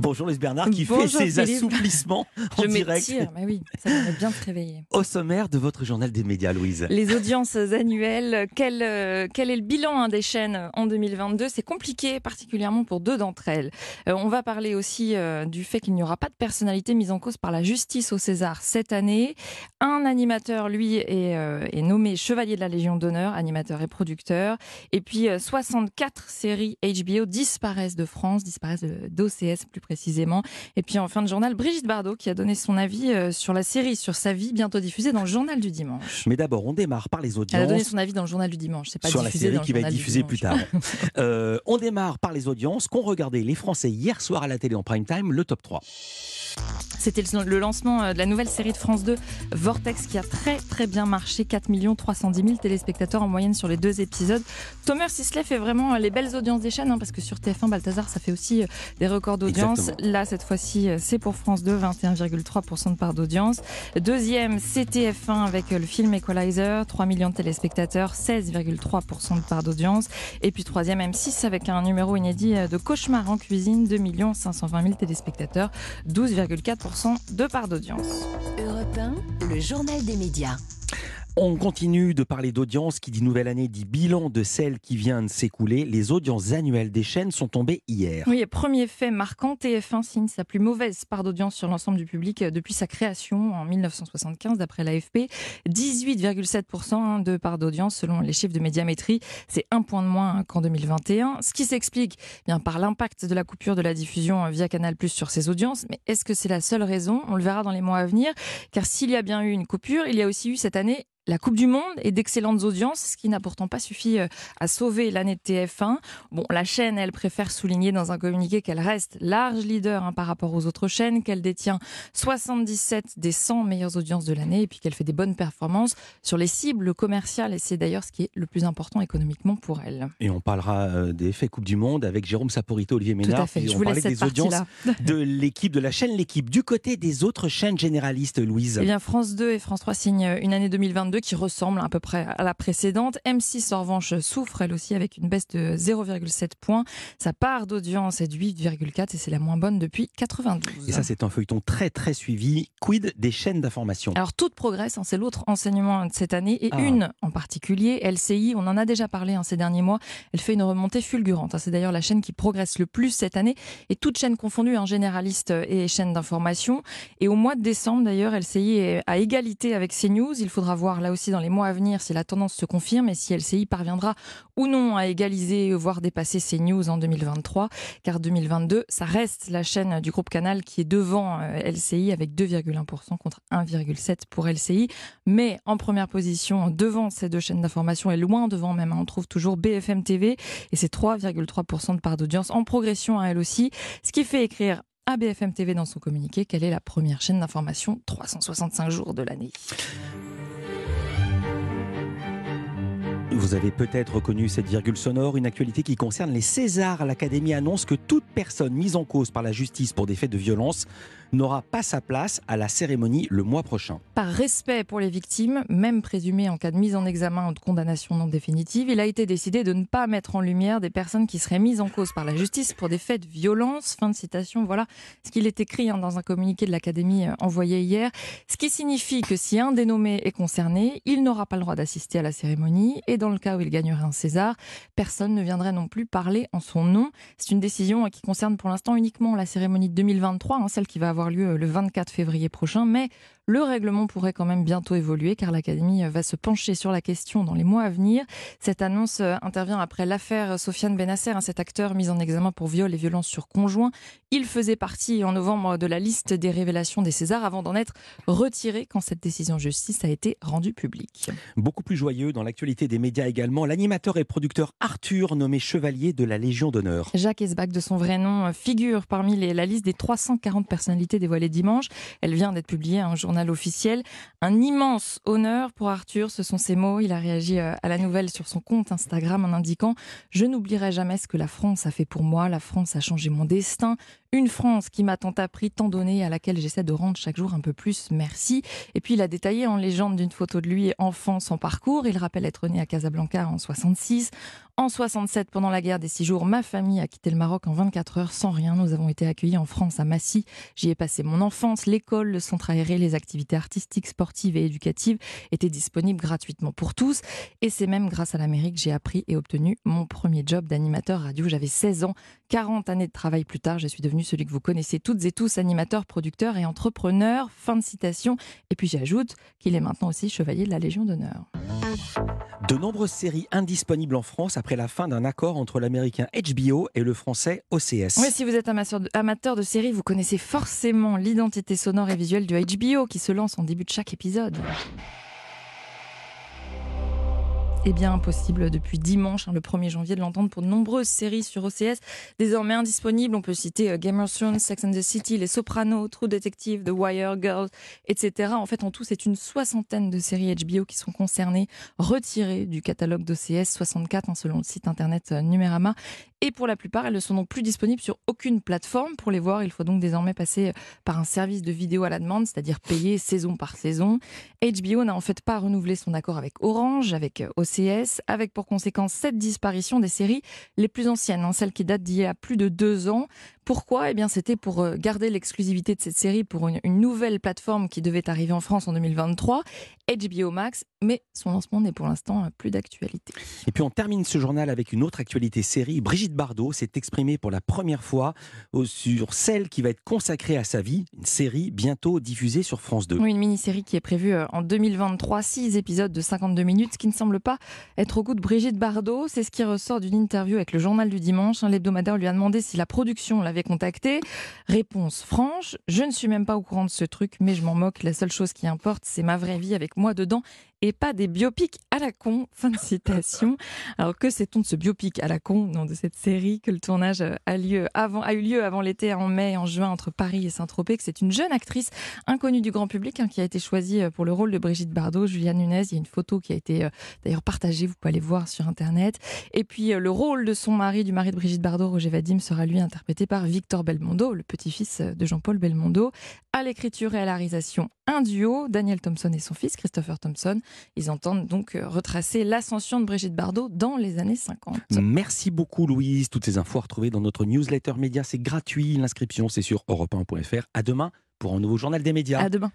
Bonjour Louise Bernard qui fait ses assouplissements en Je direct. mais oui, ça va bien te réveiller. Au sommaire de votre journal des médias, Louise. Les audiences annuelles, quel, euh, quel est le bilan hein, des chaînes en 2022 C'est compliqué, particulièrement pour deux d'entre elles. Euh, on va parler aussi euh, du fait qu'il n'y aura pas de personnalité mise en cause par la justice au César cette année. Un animateur, lui, est, est nommé chevalier de la Légion d'honneur, animateur et producteur. Et puis 64 séries HBO disparaissent de France, disparaissent d'OCS plus précisément. Et puis en fin de journal, Brigitte Bardot qui a donné son avis euh, sur la série, sur sa vie, bientôt diffusée dans le journal du dimanche. Mais d'abord, on démarre par les audiences. Elle a donné son avis dans le journal du dimanche. C'est pas sur la série qui va être diffusée plus tard. euh, on démarre par les audiences qu'ont regardé les Français hier soir à la télé en prime time, le top 3. C'était le lancement euh, de la nouvelle série de France 2, Vortex, qui a très très bien marché. 4 310 000 téléspectateurs en moyenne sur les deux épisodes. Thomas Sisley fait vraiment euh, les belles audiences des chaînes, hein, parce que sur TF1, Balthazar, ça fait aussi euh, des records d'audience. Là, cette fois-ci, c'est pour France 2, 21,3% de part d'audience. Deuxième, c'est TF1 avec le film Equalizer, 3 millions de téléspectateurs, 16,3% de part d'audience. Et puis troisième, M6 avec un numéro inédit de Cauchemar en cuisine, 2 520 000 téléspectateurs, 12,4% de part d'audience. Europe 1, le journal des médias. On continue de parler d'audience qui dit nouvelle année, dit bilan de celle qui vient de s'écouler. Les audiences annuelles des chaînes sont tombées hier. Oui, premier fait marquant, TF1 signe sa plus mauvaise part d'audience sur l'ensemble du public depuis sa création en 1975, d'après l'AFP. 18,7% hein, de part d'audience selon les chiffres de médiamétrie. C'est un point de moins qu'en 2021. Ce qui s'explique eh bien par l'impact de la coupure de la diffusion via Canal Plus sur ses audiences. Mais est-ce que c'est la seule raison? On le verra dans les mois à venir. Car s'il y a bien eu une coupure, il y a aussi eu cette année la Coupe du Monde et d'excellentes audiences, ce qui n'a pourtant pas suffi euh, à sauver l'année de TF1. Bon, la chaîne, elle préfère souligner dans un communiqué qu'elle reste large leader hein, par rapport aux autres chaînes, qu'elle détient 77 des 100 meilleures audiences de l'année et puis qu'elle fait des bonnes performances sur les cibles commerciales et c'est d'ailleurs ce qui est le plus important économiquement pour elle. Et on parlera euh, des effets Coupe du Monde avec Jérôme Saporito, Olivier Ménard. Tout à fait. Je on parlait des audiences de l'équipe, de la chaîne L'équipe. Du côté des autres chaînes généralistes, Louise. Eh bien, France 2 et France 3 signent une année 2022 qui ressemble à peu près à la précédente. M6 en revanche souffre elle aussi avec une baisse de 0,7 points. Sa part d'audience est de 8,4 et c'est la moins bonne depuis 92. Et ça c'est un feuilleton très très suivi. Quid des chaînes d'information? Alors toute progresse, hein, c'est l'autre enseignement de cette année et ah. une en particulier, LCI, on en a déjà parlé en hein, ces derniers mois, elle fait une remontée fulgurante. Hein. C'est d'ailleurs la chaîne qui progresse le plus cette année et toute chaîne confondue, un généraliste et chaîne d'information. Et au mois de décembre d'ailleurs, LCI est à égalité avec CNews. Il faudra voir aussi dans les mois à venir si la tendance se confirme et si LCI parviendra ou non à égaliser, voire dépasser ces news en 2023. Car 2022, ça reste la chaîne du groupe Canal qui est devant euh, LCI avec 2,1% contre 1,7% pour LCI. Mais en première position, devant ces deux chaînes d'information et loin devant même, on trouve toujours BFM TV et c'est 3,3% de part d'audience en progression à elle aussi. Ce qui fait écrire à BFM TV dans son communiqué qu'elle est la première chaîne d'information 365 jours de l'année. Vous avez peut-être reconnu cette virgule sonore, une actualité qui concerne les Césars. L'Académie annonce que toute personne mise en cause par la justice pour des faits de violence n'aura pas sa place à la cérémonie le mois prochain. Par respect pour les victimes, même présumées en cas de mise en examen ou de condamnation non définitive, il a été décidé de ne pas mettre en lumière des personnes qui seraient mises en cause par la justice pour des faits de violence. Fin de citation. Voilà ce qu'il est écrit hein, dans un communiqué de l'Académie euh, envoyé hier. Ce qui signifie que si un dénommé est concerné, il n'aura pas le droit d'assister à la cérémonie et dans le cas où il gagnerait un César, personne ne viendrait non plus parler en son nom. C'est une décision qui concerne pour l'instant uniquement la cérémonie de 2023, hein, celle qui va avoir lieu le 24 février prochain, mais le règlement pourrait quand même bientôt évoluer car l'Académie va se pencher sur la question dans les mois à venir. Cette annonce euh, intervient après l'affaire Sofiane Benasser, hein, cet acteur mis en examen pour viol et violence sur conjoint. Il faisait partie en novembre de la liste des révélations des Césars avant d'en être retiré quand cette décision justice a été rendue publique. Beaucoup plus joyeux dans l'actualité des médias également, l'animateur et producteur Arthur, nommé chevalier de la Légion d'honneur. Jacques Esbach, de son vrai nom, figure parmi la liste des 340 personnalités dévoilées dimanche. Elle vient d'être publiée à un journal officiel. Un immense honneur pour Arthur, ce sont ses mots. Il a réagi euh, à la nouvelle sur son compte Instagram en indiquant Je n'oublierai jamais ce que la France a fait pour moi. La France a changé mon destin. Une France qui m'a tant appris, tant donné, à laquelle j'essaie de rendre chaque jour un peu plus. Merci. Et puis il a détaillé en légende d'une photo de lui enfant son parcours. Il rappelle être né à Casablanca en 66. En 67, pendant la guerre des six jours, ma famille a quitté le Maroc en 24 heures sans rien. Nous avons été accueillis en France, à Massy. J'y ai passé mon enfance. L'école, le centre aéré, les activités artistiques, sportives et éducatives étaient disponibles gratuitement pour tous. Et c'est même grâce à l'Amérique que j'ai appris et obtenu mon premier job d'animateur radio. J'avais 16 ans. 40 années de travail plus tard, je suis devenu celui que vous connaissez toutes et tous, animateur, producteur et entrepreneur. Fin de citation. Et puis j'ajoute qu'il est maintenant aussi chevalier de la Légion d'honneur. De nombreuses séries indisponibles en France après la fin d'un accord entre l'américain HBO et le français OCS. Oui, si vous êtes amateur de séries, vous connaissez forcément l'identité sonore et visuelle du HBO qui se lance en début de chaque épisode. Eh bien impossible depuis dimanche, hein, le 1er janvier, de l'entendre pour de nombreuses séries sur OCS, désormais indisponibles. On peut citer euh, Thrones, Sex and the City, Les Sopranos, True Detective, The Wire, Girls, etc. En fait, en tout, c'est une soixantaine de séries HBO qui sont concernées, retirées du catalogue d'OCS, 64 hein, selon le site internet euh, Numérama. Et pour la plupart, elles ne sont donc plus disponibles sur aucune plateforme. Pour les voir, il faut donc désormais passer euh, par un service de vidéo à la demande, c'est-à-dire payer saison par saison. HBO n'a en fait pas renouvelé son accord avec Orange, avec OCS avec pour conséquence cette disparition des séries les plus anciennes, hein, celles qui datent d'il y a plus de deux ans. Pourquoi Eh bien, c'était pour euh, garder l'exclusivité de cette série pour une, nouvelle plateforme qui devait arriver en France en 2023, HBO Max, mais son lancement n'est pour l'instant euh, plus d'actualité. Et puis on termine ce journal avec une autre actualité série. Brigitte Bardot s'est exprimée pour la première fois sur celle qui va être consacrée à sa vie, une série bientôt diffusée sur France 2. Oui, une mini-série qui est prévue euh, en 2023, six épisodes de 52 minutes, ce qui ne semble pas être au goût de Brigitte Bardot. C'est ce qui ressort d'une interview avec le journal du dimanche. L'hebdomadaire lui a demandé si la production l'avait contacté. Réponse franche, je ne suis même pas au courant de ce truc, mais je m'en moque. La seule chose qui importe, c'est ma vraie vie avec moi dedans et pas des biopics à la con. Fin de citation. Alors que sait-on de ce biopic à la con, non, de cette série que le tournage a, lieu avant, a eu lieu avant l'été en mai et en juin entre Paris et Saint-Tropez, que c'est une jeune actrice inconnue du grand public hein, qui a été choisie euh, pour le rôle de Brigitte Bardot, Juliane Nunez. Il y a une photo qui a été euh, d'ailleurs partagée, vous pouvez aller voir sur Internet. Et puis euh, le rôle de son mari, du mari de Brigitte Bardot, Roger Vadim, sera lui interprété par Victor Belmondo, le petit-fils de Jean-Paul Belmondo. À l'écriture et à la réalisation, un duo, Daniel Thompson et son fils, Christopher Thompson. Ils entendent donc euh, retracer l'ascension de Brigitte Bardot dans les années 50. Merci beaucoup Louise. Toutes ces infos à retrouver dans notre newsletter média. C'est gratuit. L'inscription, c'est sur europe1.fr. À demain pour un nouveau journal des médias. À demain.